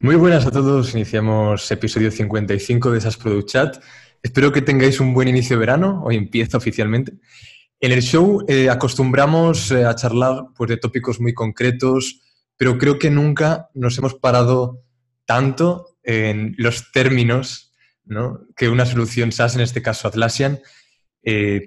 Muy buenas a todos. Iniciamos episodio 55 de SAS Product Chat. Espero que tengáis un buen inicio de verano. Hoy empieza oficialmente. En el show eh, acostumbramos eh, a charlar pues, de tópicos muy concretos, pero creo que nunca nos hemos parado tanto en los términos que una solución SaaS, en este caso Atlassian, eh,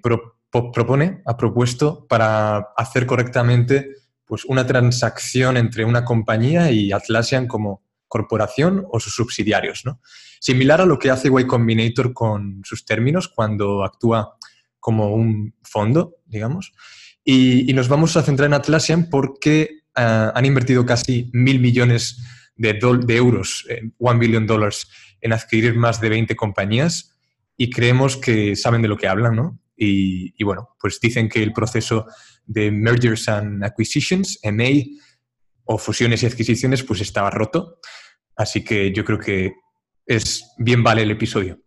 propone, ha propuesto para hacer correctamente pues, una transacción entre una compañía y Atlassian como corporación o sus subsidiarios. ¿no? Similar a lo que hace Y Combinator con sus términos cuando actúa como un fondo, digamos. Y, nos vamos a centrar en Atlassian porque eh, han invertido casi mil millones de, euros, eh, one billion dollars, en adquirir más de 20 compañías y creemos que saben de lo que hablan, ¿no? Y, y bueno, pues dicen que el proceso de mergers and acquisitions, MA, o fusiones y adquisiciones, pues estaba roto. Así que yo creo que es bien vale el episodio.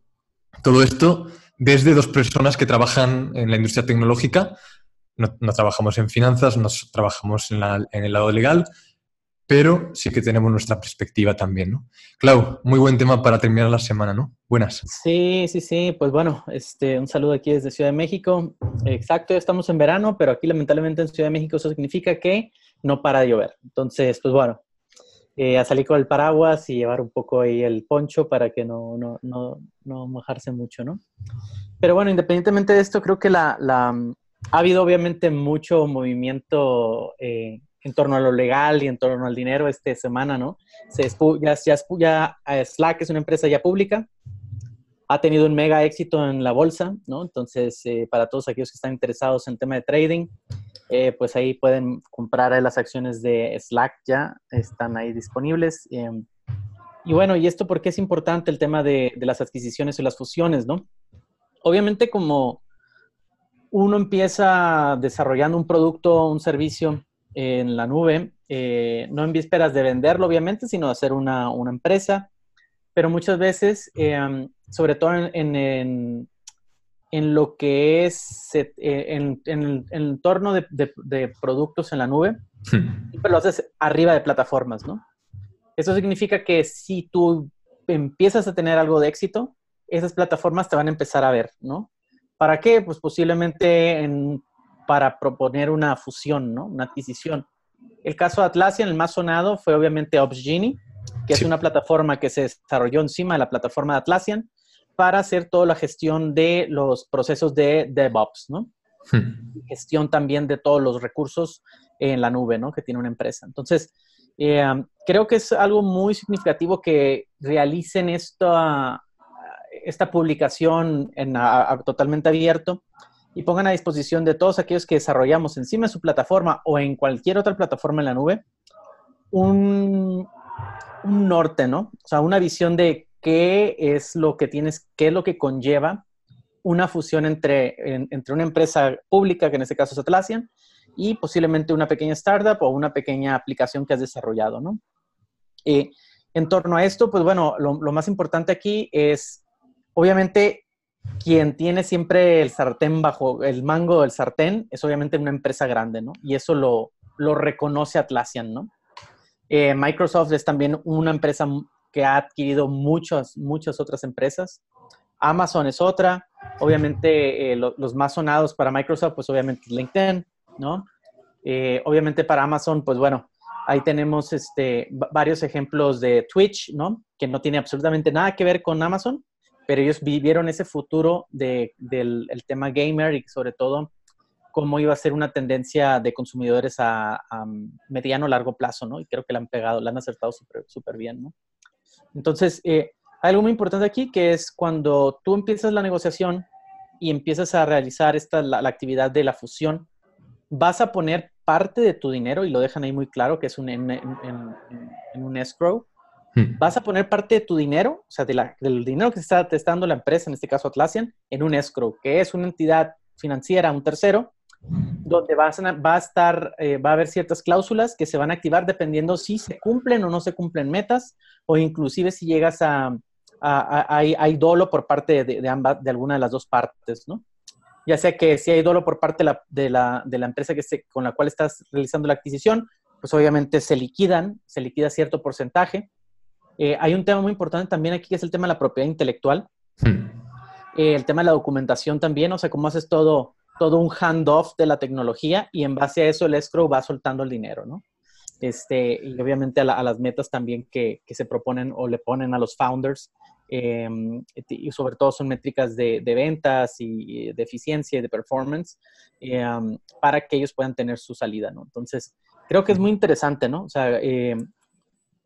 Todo esto desde dos personas que trabajan en la industria tecnológica. No, trabajamos en finanzas, no trabajamos en, en, el lado legal, pero sí que tenemos nuestra perspectiva también, ¿no? Clau, muy buen tema para terminar la semana, ¿no? Buenas. Sí, sí, sí. Pues bueno, este, un saludo aquí desde Ciudad de México. Exacto, estamos en verano, pero aquí lamentablemente en Ciudad de México eso significa que no para de llover. Entonces, pues bueno, eh, a salir con el paraguas y llevar un poco ahí el poncho para que no, no, no, no mojarse mucho, ¿no? Pero bueno, independientemente de esto, creo que la, la ha habido obviamente mucho movimiento eh, en torno a lo legal y en torno al dinero esta semana, ¿no? Se, ya, ya, ya eh, Slack es una empresa ya pública, ha tenido un mega éxito en la bolsa, ¿no? Entonces, para todos aquellos que están interesados en tema de trading, eh, pues ahí pueden comprar las acciones de Slack ya, están ahí disponibles. Em, y bueno, ¿y esto por qué es importante el tema de, las adquisiciones y las fusiones, no? Obviamente como uno empieza desarrollando un producto, un servicio en la nube, eh, no en vísperas de venderlo, obviamente, sino de hacer una, empresa, pero muchas veces, em, sobre todo en, en lo que es eh, en, el entorno de, productos en la nube, hmm. siempre lo haces arriba de plataformas, ¿no? Eso significa que si tú empiezas a tener algo de éxito, esas plataformas te van a empezar a ver, ¿no? ¿Para qué? Pues posiblemente para proponer una fusión, ¿no? Una adquisición. El caso de Atlassian, el más sonado, fue obviamente OpsGenie, que es una plataforma que se desarrolló encima de la plataforma de Atlassian, para hacer toda la gestión de los procesos de DevOps, ¿no? Hmm. Gestión también de todos los recursos en la nube, ¿no? Que tiene una empresa. Entonces, eh, creo que es algo muy significativo que realicen esta, esta publicación en, totalmente abierto y pongan a disposición de todos aquellos que desarrollamos encima de su plataforma o en cualquier otra plataforma en la nube un, un norte, ¿no? O sea, una visión de qué es lo que tienes, qué es lo que conlleva una fusión entre, entre una empresa pública, que en este caso es Atlassian, y posiblemente una pequeña startup o una pequeña aplicación que has desarrollado, ¿no? Y en torno a esto, pues bueno, lo, más importante aquí es, obviamente, quien tiene siempre el sartén bajo el mango del sartén es obviamente una empresa grande, ¿no? Y eso lo, lo reconoce Atlassian, ¿no? Eh, Microsoft es también una empresa que ha adquirido muchas, muchas otras empresas. Amazon es otra. Obviamente, eh, los más sonados para Microsoft, pues obviamente LinkedIn, ¿no? Eh, obviamente para Amazon, pues bueno, ahí tenemos este, varios ejemplos de Twitch, ¿no? Que no tiene absolutamente nada que ver con Amazon, pero ellos vivieron ese futuro del tema gamer y sobre todo cómo iba a ser una tendencia de consumidores a, mediano largo plazo, ¿no? Y creo que la han pegado, la han acertado súper bien, ¿no? Entonces, eh, hay algo muy importante aquí que es cuando tú empiezas la negociación y empiezas a realizar esta, la, actividad de la fusión, vas a poner parte de tu dinero, y lo dejan ahí muy claro, que es un, en, un escrow, hmm. vas a poner parte de tu dinero, o sea, del dinero que está, te está dando la empresa, en este caso Atlassian, en un escrow, que es una entidad financiera, un tercero, donde vas a, va a estar, eh, va a haber ciertas cláusulas que se van a activar dependiendo si se cumplen o no se cumplen metas, o inclusive si llegas a, hay, dolo por parte de, ambas, de alguna de las dos partes, ¿no? Ya sea que si hay dolo por parte de la, empresa que con la cual estás realizando la adquisición, pues obviamente se liquidan, se liquida cierto porcentaje. Eh, hay un tema muy importante también aquí que es el tema de la propiedad intelectual. Hmm. Eh, el tema de la documentación también, o sea, cómo haces todo, todo un handoff de la tecnología y en base a eso el escrow va soltando el dinero, ¿no? Este, y obviamente a, las metas también que, que, se proponen o le ponen a los founders. Em, y sobre todo son métricas de, de, ventas y de eficiencia y de performance em, para que ellos puedan tener su salida, ¿no? Entonces, creo que es muy interesante, ¿no? O sea, em,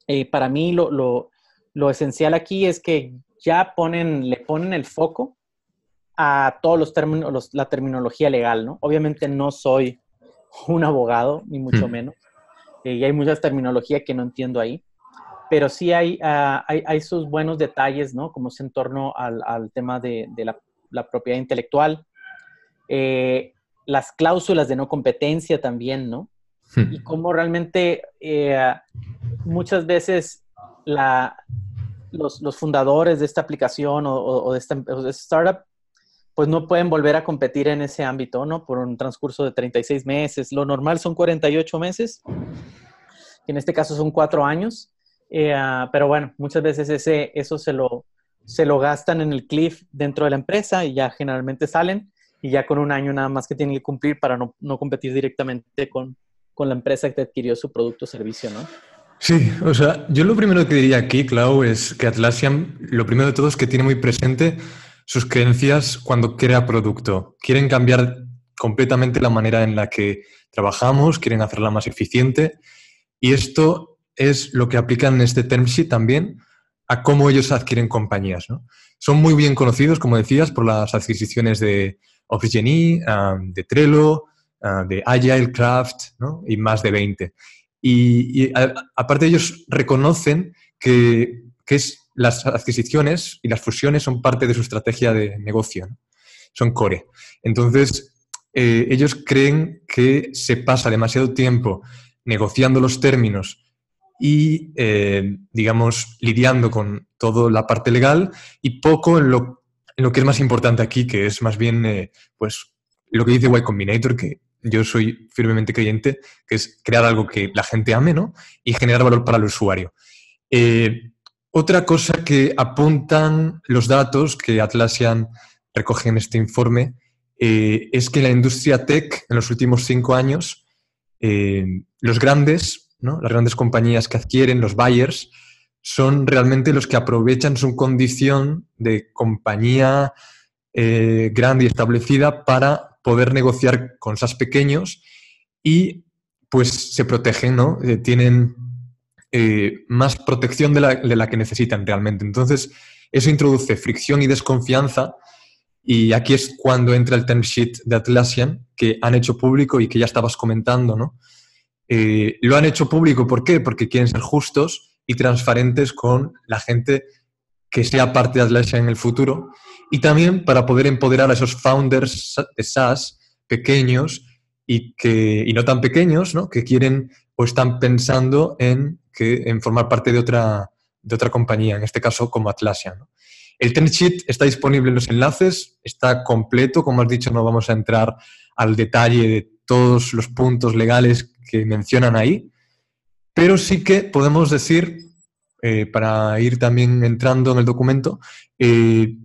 eh, para mí lo, lo, lo, esencial aquí es que ya ponen, le ponen el foco a todos los términos, la terminología legal, ¿no? Obviamente no soy un abogado, ni mucho hmm. menos, eh, y hay muchas terminologías que no entiendo ahí, pero sí hay, ah, hay, hay, sus buenos detalles, ¿no? Como es en torno al, al tema de, de la, la, propiedad intelectual, eh, las cláusulas de no competencia también, ¿no? Hmm. Y cómo realmente eh, muchas veces la, los, los, fundadores de esta aplicación o, o, de, esta, o, de, esta, startup, pues no pueden volver a competir en ese ámbito, ¿no? Por un transcurso de 36 meses. Lo normal son 48 meses, que en este caso son cuatro años. Eh, ah, pero bueno, muchas veces ese, eso se lo, se lo gastan en el cliff dentro de la empresa y ya generalmente salen y ya con un año nada más que tienen que cumplir para no, no competir directamente con, con, la empresa que adquirió su producto o servicio, ¿no? Sí, o sea, yo lo primero que diría aquí, Clau, es que Atlassian, lo primero de todo es que tiene muy presente sus creencias cuando crea producto. Quieren cambiar completamente la manera en la que trabajamos, quieren hacerla más eficiente y esto es lo que aplican en este term sheet también a cómo ellos adquieren compañías. ¿no? Son muy bien conocidos, como decías, por las adquisiciones de OfficeGenie, um, de Trello, uh, de Agile Craft ¿no? y más de 20. Y, aparte ellos reconocen que, que, es, las adquisiciones y las fusiones son parte de su estrategia de negocio, son core. Entonces, eh, ellos creen que se pasa demasiado tiempo negociando los términos y, eh, digamos, lidiando con toda la parte legal y poco en lo, en lo, que es más importante aquí, que es más bien, eh, pues, lo que dice Y Combinator, que yo soy firmemente creyente, que es crear algo que la gente ame, ¿no? Y generar valor para el usuario. Otra cosa que apuntan los datos que Atlassian recoge en este informe es que la industria tech en los últimos cinco años, los grandes las grandes compañías que adquieren, los buyers, son realmente los que aprovechan su condición de compañía eh, grande y establecida para poder negociar con SaaS pequeños y pues se protegen, ¿no? Eh, tienen eh, más protección de la, de la, que necesitan realmente. Entonces, eso introduce fricción y desconfianza y aquí es cuando entra el term sheet de Atlassian que han hecho público y que ya estabas comentando, ¿no? Eh, lo han hecho público, ¿por qué? Porque quieren ser justos y transparentes con la gente que sea parte de Atlassian en el futuro y también para poder empoderar a esos founders de SaaS pequeños y, que, y no tan pequeños, ¿no? que quieren o están pensando en, que, en formar parte de otra, de otra compañía, en este caso como Atlassian. El term sheet está disponible en los enlaces, está completo, como has dicho, no vamos a entrar al detalle de todos los puntos legales que mencionan ahí, pero sí que podemos decir, eh, para ir también entrando en el documento eh,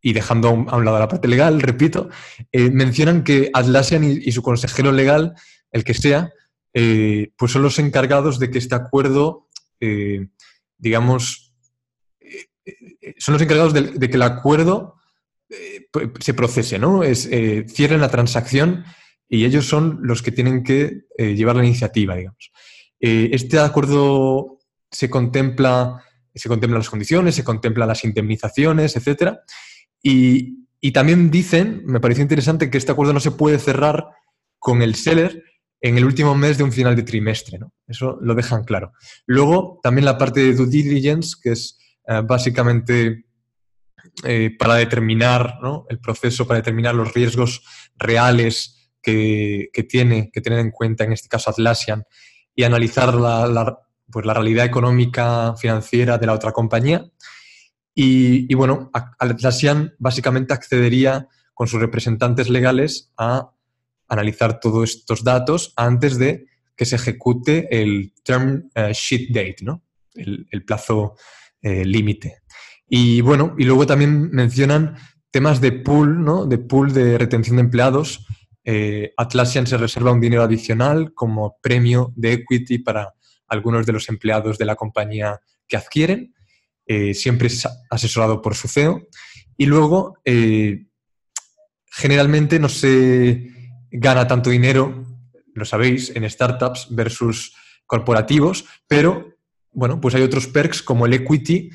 y dejando a un, lado la parte legal, repito, eh, mencionan que Atlassian y, su consejero legal, el que sea, pues son los encargados de que este acuerdo, digamos, son los encargados de, que el acuerdo se procese, ¿no? Es, cierren la transacción y ellos son los que tienen que eh, llevar la iniciativa, digamos. Eh, este acuerdo se contempla, se contemplan las condiciones, se contemplan las indemnizaciones, etc. Y, y, también dicen, me pareció interesante, que este acuerdo no se puede cerrar con el seller en el último mes de un final de trimestre. ¿no? Eso lo dejan claro. Luego, también la parte de due diligence, que es eh, básicamente para determinar ¿no? el proceso, para determinar los riesgos reales que, tiene que tener en cuenta, en este caso Atlassian, y analizar la, pues la realidad económica financiera de la otra compañía. Y, bueno, Atlassian básicamente accedería con sus representantes legales a analizar todos estos datos antes de que se ejecute el term eh, sheet date, ¿no? el, plazo eh, límite. Y bueno, y luego también mencionan temas de pool, ¿no? De pool de retención de empleados. Eh, Atlassian se reserva un dinero adicional como premio de equity para algunos de los empleados de la compañía que adquieren. Siempre es asesorado por su CEO. Y luego, generalmente no se gana tanto dinero, lo sabéis, en startups versus corporativos, pero bueno, pues hay otros perks como el equity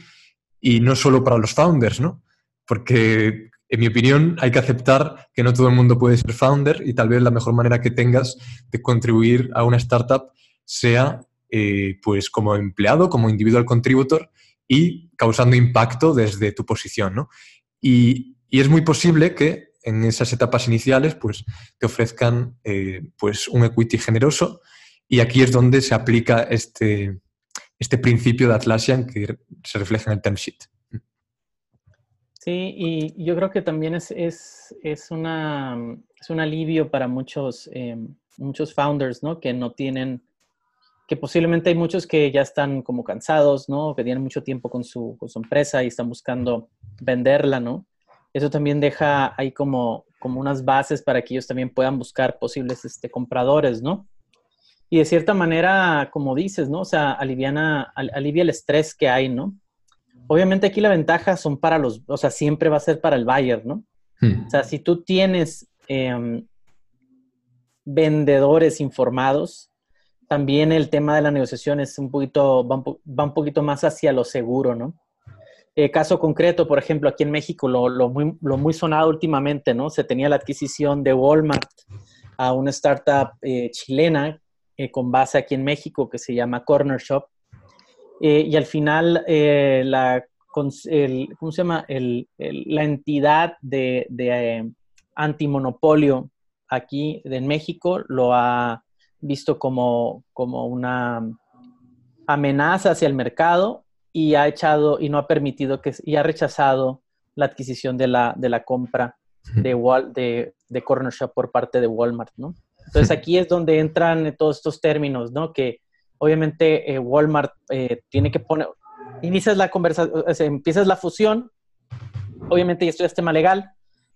y no solo para los founders, ¿no? Porque en mi opinión, hay que aceptar que no todo el mundo puede ser founder y tal vez la mejor manera que tengas de contribuir a una startup sea eh, pues como empleado, como individual contributor y causando impacto desde tu posición. ¿no? Y, es muy posible que en esas etapas iniciales pues, te ofrezcan eh, pues un equity generoso y aquí es donde se aplica este, este principio de Atlassian que se refleja en el term sheet. Sí, y yo creo que también es, es, es, una, es un alivio para muchos, eh, muchos founders, ¿no? Que no tienen, que posiblemente hay muchos que ya están como cansados, ¿no? Que tienen mucho tiempo con su, con su empresa y están buscando venderla, ¿no? Eso también deja ahí como, como unas bases para que ellos también puedan buscar posibles este, compradores, ¿no? Y de cierta manera, como dices, ¿no? O sea, aliviana, alivia el estrés que hay, ¿no? Obviamente aquí la ventaja son para los, o sea, siempre va a ser para el buyer, ¿no? Hmm. O sea, si tú tienes em, vendedores informados, también el tema de la negociación es un poquito, va un, poquito más hacia lo seguro, ¿no? Eh, caso concreto, por ejemplo, aquí en México, lo, muy, sonado últimamente, ¿no? Se tenía la adquisición de Walmart a una startup eh, chilena eh, con base aquí en México que se llama Corner Shop. Eh, y al final, la, ¿cómo se llama? la entidad de, de antimonopolio aquí en México lo ha visto como, como una amenaza hacia el mercado y ha echado y no ha permitido que y ha rechazado la adquisición de la, de la compra de, Wall, de, de Corner Shop por parte de Walmart, ¿no? Entonces aquí es donde entran todos estos términos, ¿no? Que obviamente eh, Walmart eh, tiene que poner, inicias la conversación, empiezas la fusión, obviamente esto es tema legal,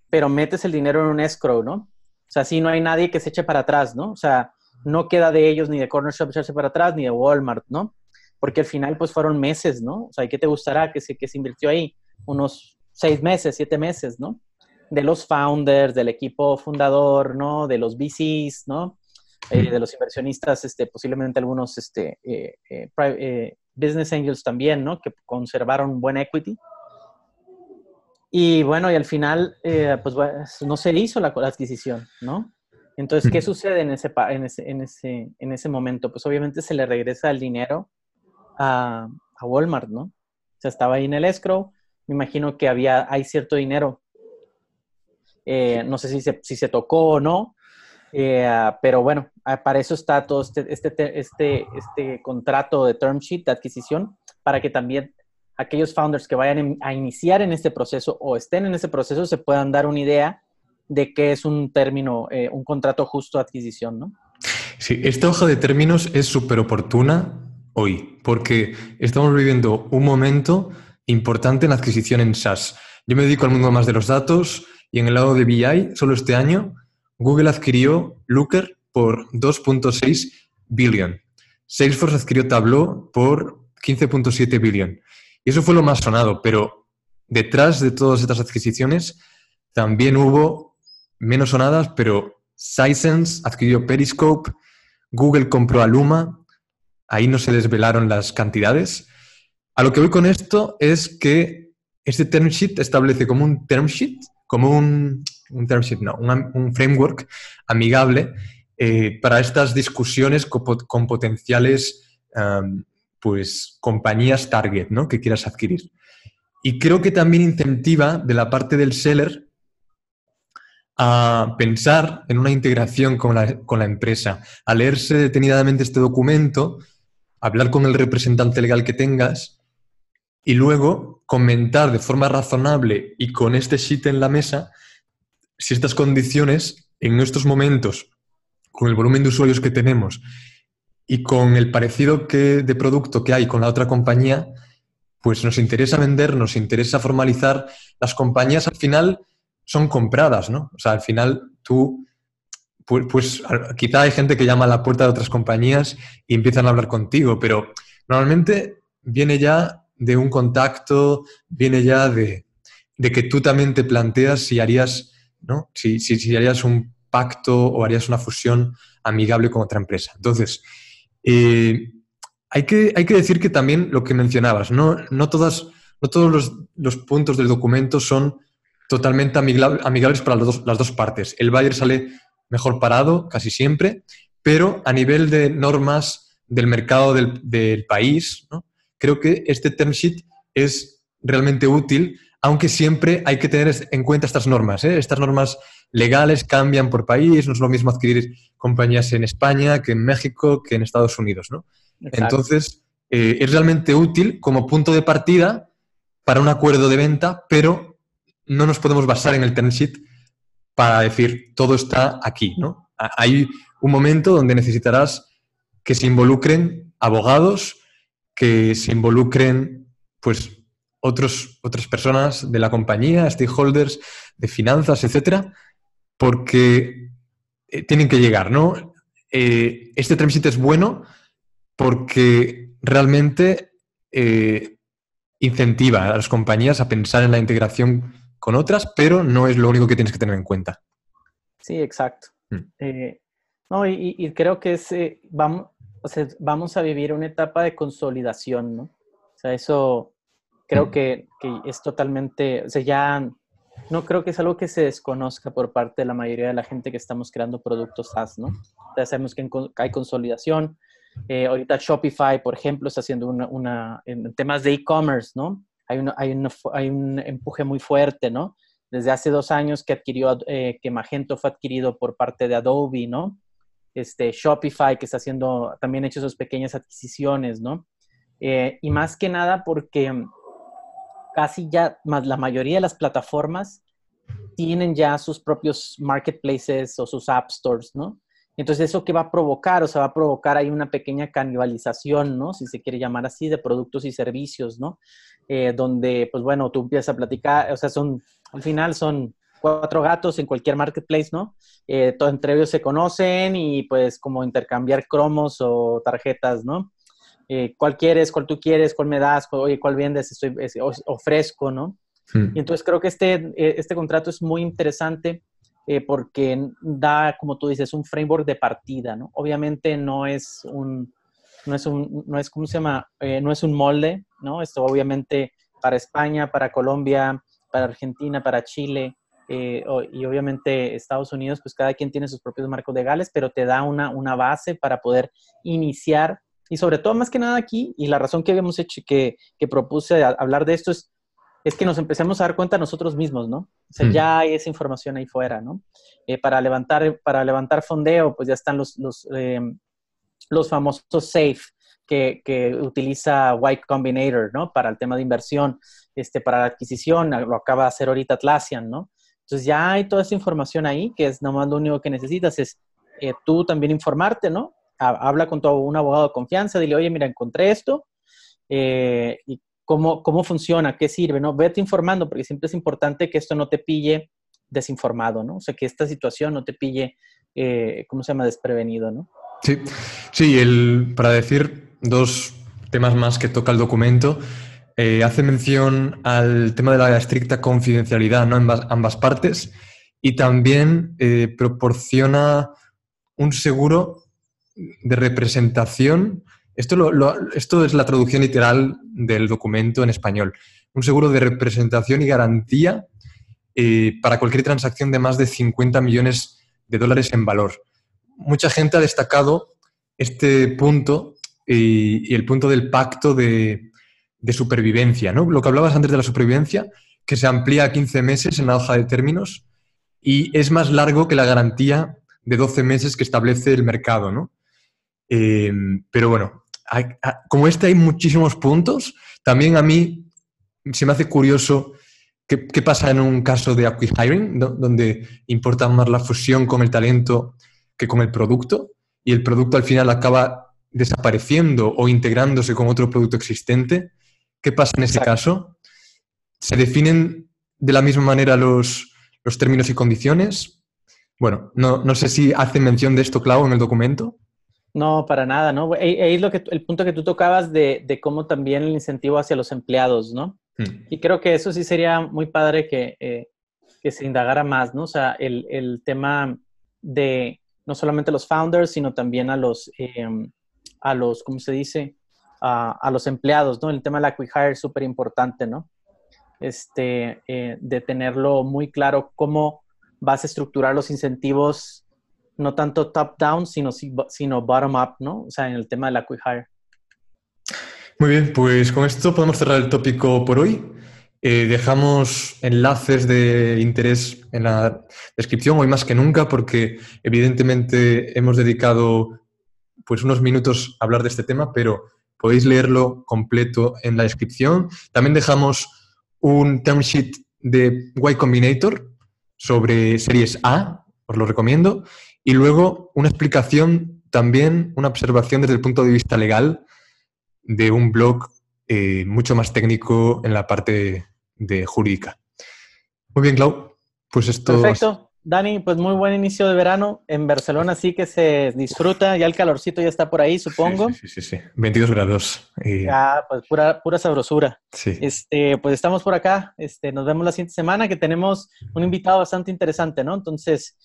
pero metes el dinero en un escrow, ¿no? O sea, si no hay nadie que se eche para atrás, ¿no? O sea, no queda de ellos ni de Corner Shop echarse para atrás, ni de Walmart, ¿no? Porque al final, pues fueron meses, ¿no? O sea, ¿qué te gustará que se, que se invirtió ahí? Unos seis meses, siete meses, ¿no? De los founders, del equipo fundador, ¿no? De los VCs, ¿no? Eh, de los inversionistas, este, posiblemente algunos este, eh, eh, business angels también, ¿no? Que conservaron un buen equity. Y bueno, y al final, pues no se hizo la, adquisición, ¿no? Entonces, ¿qué sucede en ese, en, ese, en, ese, en ese momento? Pues obviamente se le regresa el dinero a, Walmart, ¿no? O sea, estaba ahí en el escrow, me imagino que había, hay cierto dinero, no sé si se, si se tocó o no, eh, pero bueno, ah, para eso está todo este, este, este, este contrato de term sheet de adquisición, para que también aquellos founders que vayan a iniciar en este proceso o estén en ese proceso se puedan dar una idea de qué es un término, eh, un contrato justo de adquisición, ¿no? Sí, esta hoja de términos es súper oportuna hoy, porque estamos viviendo un momento importante en la adquisición en SaaS. Yo me dedico al mundo más de los datos y en el lado de BI, solo este año Google adquirió Looker por 2.6 billion. Salesforce adquirió Tableau por 15.7 billion. Y eso fue lo más sonado, pero detrás de todas estas adquisiciones también hubo menos sonadas, pero Sisense adquirió Periscope, Google compró Aluma, ahí no se desvelaron las cantidades. A lo que voy con esto es que este term sheet establece como un term sheet, como un, term sheet, no, un, framework amigable eh, para estas discusiones con, potenciales pues, compañías target ¿no? que quieras adquirir. Y creo que también incentiva de la parte del seller a pensar en una integración con la empresa, a leerse detenidamente este documento, hablar con el representante legal que tengas y luego comentar de forma razonable y con este sheet en la mesa si estas condiciones en estos momentos, con el volumen de usuarios que tenemos y con el parecido que, de producto que hay con la otra compañía, pues nos interesa vender, nos interesa formalizar. Las compañías al final son compradas, ¿no? O sea, al final tú, pues, pues quizá hay gente que llama a la puerta de otras compañías y empiezan a hablar contigo, pero normalmente viene ya de un contacto, viene ya de, que tú también te planteas si harías, ¿no? Si, si, harías un pacto o harías una fusión amigable con otra empresa. Entonces, eh, hay, que, hay que decir que también lo que mencionabas, no, no, todas, no todos los, puntos del documento son totalmente amigables para las dos, las dos partes. El buyer sale mejor parado casi siempre, pero a nivel de normas del mercado del, del país, ¿no? creo que este term sheet es realmente útil, aunque siempre hay que tener en cuenta estas normas. ¿eh? Estas normas legales cambian por país, no es lo mismo adquirir compañías en España que en México que en Estados Unidos. ¿no? Entonces, eh, es realmente útil como punto de partida para un acuerdo de venta, pero no nos podemos basar en el term sheet para decir todo está aquí. ¿no? Hay un momento donde necesitarás que se involucren abogados, que se involucren pues, otros, otras personas de la compañía, stakeholders de finanzas, etcétera, porque eh, tienen que llegar, ¿no? Eh, este trámite es bueno porque realmente eh, incentiva a las compañías a pensar en la integración con otras, pero no es lo único que tienes que tener en cuenta. Sí, exacto. Mm. no, y, creo que es, vamos, o sea, vamos a vivir una etapa de consolidación, ¿no? O sea, eso creo que, que, es totalmente, o sea, ya no creo que es algo que se desconozca por parte de la mayoría de la gente que estamos creando productos SaaS, ¿no? Ya sabemos que hay consolidación. Eh, ahorita Shopify, por ejemplo, está haciendo una, una en temas de e-commerce, ¿no? Hay, hay, un empuje muy fuerte, ¿no? Desde hace dos años que adquirió, eh, que Magento fue adquirido por parte de Adobe, ¿no? este, Shopify, que está haciendo, también hecho sus pequeñas adquisiciones, ¿no? Eh, y más que nada porque casi ya la mayoría de las plataformas tienen ya sus propios marketplaces o sus app stores, ¿no? Entonces, ¿eso qué va a provocar? O sea, va a provocar ahí una pequeña canibalización, ¿no? Si se quiere llamar así, de productos y servicios, ¿no? Eh, donde, pues bueno, tú empiezas a platicar, o sea, son, al final son cuatro gatos en cualquier marketplace, ¿no? Eh, todo, entre ellos se conocen y pues como intercambiar cromos o tarjetas, ¿no? Eh, ¿Cuál quieres? ¿Cuál tú quieres? ¿Cuál me das? Oye, ¿cuál vendes? Estoy, ofrezco, ¿no? Hmm. Y entonces creo que este, eh, este contrato es muy interesante porque da, como tú dices, un framework de partida, ¿no? Obviamente no es un, no es un, no es, ¿cómo se llama? no es un molde, ¿no? Esto obviamente para España, para Colombia, para Argentina, para Chile, eh, y obviamente Estados Unidos, pues cada quien tiene sus propios marcos legales, pero te da una, una base para poder iniciar y sobre todo más que nada aquí, y la razón que habíamos hecho que, que propuse hablar de esto es, es que nos empecemos a dar cuenta nosotros mismos, ¿no? O sea, mm. ya hay esa información ahí fuera, ¿no? Eh, para, levantar, para levantar fondeo, pues ya están los, los, eh, los famosos SAFE, que, que, utiliza White Combinator, ¿no? Para el tema de inversión, este, para la adquisición, lo acaba de hacer ahorita Atlassian, ¿no? Entonces ya hay toda esa información ahí, que es nomás lo único que necesitas, es eh, tú también informarte, ¿no? Habla con tu, un abogado de confianza, dile, oye, mira, encontré esto, eh, y cómo, cómo funciona, qué sirve, ¿no? Vete informando, porque siempre es importante que esto no te pille desinformado, ¿no? O sea, que esta situación no te pille, eh, ¿cómo se llama?, desprevenido, ¿no? Sí, sí, el, para decir dos temas más que toca el documento, eh, hace mención al tema de la estricta confidencialidad ¿no? en ambas, partes y también eh, proporciona un seguro de representación. Esto, esto es la traducción literal del documento en español. Un seguro de representación y garantía eh, para cualquier transacción de más de 50 millones de dólares en valor. Mucha gente ha destacado este punto y el punto del pacto de, de supervivencia, ¿no? Lo que hablabas antes de la supervivencia, que se amplía a 15 meses en la hoja de términos y es más largo que la garantía de 12 meses que establece el mercado, ¿no? Eh, pero bueno, como este hay muchísimos puntos, también a mí se me hace curioso qué, pasa en un caso de acquihiring, donde importa más la fusión con el talento que con el producto, y el producto al final acaba desapareciendo o integrándose con otro producto existente. ¿Qué pasa en ese caso? ¿Se definen de la misma manera los, los términos y condiciones? Bueno, no, no, sé si hace mención de esto, Clau, en el documento. No, para nada, ¿no? Ahí es lo que, el punto que tú tocabas de, de, cómo también el incentivo hacia los empleados, ¿no? Hmm. Y creo que eso sí sería muy padre que, eh, que se indagara más, ¿no? O sea, el, el, tema de no solamente los founders, sino también a los, em, a los, ¿cómo se dice? a los empleados, ¿no? El tema de la quick hire es súper importante, ¿no? Este, eh, de tenerlo muy claro cómo vas a estructurar los incentivos, no tanto top-down, sino, sino bottom-up, ¿no? O sea, en el tema de la quick hire. Muy bien, pues con esto podemos cerrar el tópico por hoy. Eh, dejamos enlaces de interés en la descripción hoy más que nunca porque evidentemente hemos dedicado pues unos minutos a hablar de este tema, pero podéis leerlo completo en la descripción. También dejamos un term de Y Combinator sobre series A, os lo recomiendo, y luego una explicación también, una observación desde el punto de vista legal de un blog eh, mucho más técnico en la parte de jurídica. Muy bien, Clau. Pues esto. Perfecto. Dani, pues muy buen inicio de verano. En Barcelona sí que se disfruta, ya el calorcito ya está por ahí, supongo. Sí, sí, sí. 22 grados. Ya, pues pura, pura sabrosura. Sí. Este, pues estamos por acá. Este, nos vemos la siguiente semana que tenemos un invitado bastante interesante, ¿no? Entonces,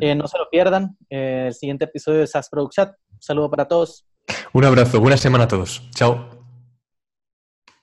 eh, no se lo pierdan. Eh, el siguiente episodio de SAS Product Chat. Un saludo para todos. Un abrazo. Buena semana a todos. Chao.